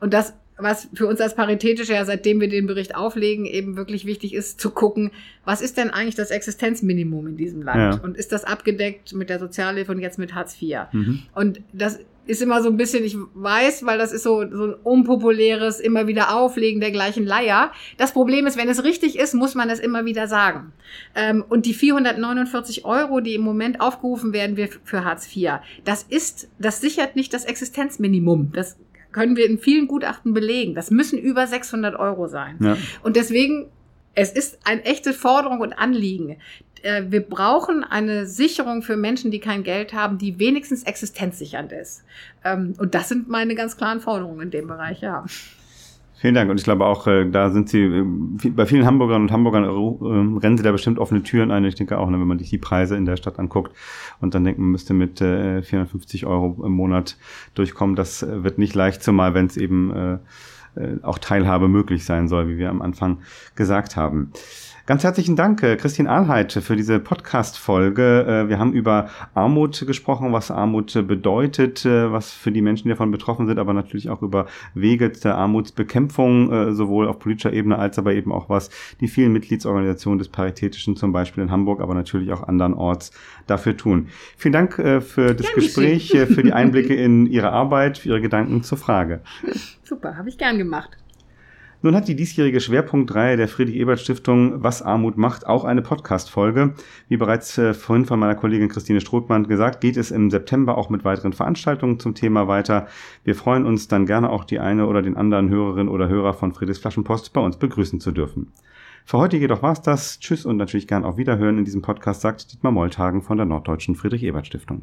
Und das was für uns als Paritätische ja, seitdem wir den Bericht auflegen, eben wirklich wichtig ist, zu gucken, was ist denn eigentlich das Existenzminimum in diesem Land? Ja. Und ist das abgedeckt mit der Sozialhilfe und jetzt mit Hartz IV? Mhm. Und das ist immer so ein bisschen, ich weiß, weil das ist so, so ein unpopuläres, immer wieder Auflegen der gleichen Leier. Das Problem ist, wenn es richtig ist, muss man es immer wieder sagen. Ähm, und die 449 Euro, die im Moment aufgerufen werden für Hartz IV, das ist, das sichert nicht das Existenzminimum. Das können wir in vielen Gutachten belegen. Das müssen über 600 Euro sein. Ja. Und deswegen, es ist eine echte Forderung und Anliegen. Äh, wir brauchen eine Sicherung für Menschen, die kein Geld haben, die wenigstens existenzsichernd ist. Ähm, und das sind meine ganz klaren Forderungen in dem Bereich, ja. Vielen Dank. Und ich glaube auch, äh, da sind Sie, äh, bei vielen Hamburgern und Hamburgern äh, rennen Sie da bestimmt offene Türen ein. Ich denke auch, ne, wenn man sich die Preise in der Stadt anguckt und dann denkt, man müsste mit 450 Euro im Monat durchkommen. Das wird nicht leicht, zumal wenn es eben auch Teilhabe möglich sein soll, wie wir am Anfang gesagt haben. Ganz herzlichen Dank, äh, Christine Ahlheit, für diese Podcast-Folge. Äh, wir haben über Armut gesprochen, was Armut bedeutet, äh, was für die Menschen, die davon betroffen sind, aber natürlich auch über Wege der Armutsbekämpfung, sowohl auf politischer Ebene als aber eben auch was die vielen Mitgliedsorganisationen des Paritätischen, zum Beispiel in Hamburg, aber natürlich auch andernorts dafür tun. Vielen Dank für das gern Gespräch, für die Einblicke in Ihre Arbeit, für Ihre Gedanken zur Frage. Super, habe ich gern gemacht. Nun hat die diesjährige Schwerpunktreihe der Friedrich-Ebert-Stiftung Was Armut macht auch eine Podcast-Folge. Wie bereits äh, vorhin von meiner Kollegin Christine Strothmann gesagt, geht es im September auch mit weiteren Veranstaltungen zum Thema weiter. Wir freuen uns dann gerne auch die eine oder den anderen Hörerin oder Hörer von Friedrichs Flaschenpost bei uns begrüßen zu dürfen. Für heute jedoch war's das. Tschüss und natürlich gern auch Wiederhören in diesem Podcast, sagt Dietmar Molltagen von der Norddeutschen Friedrich-Ebert-Stiftung.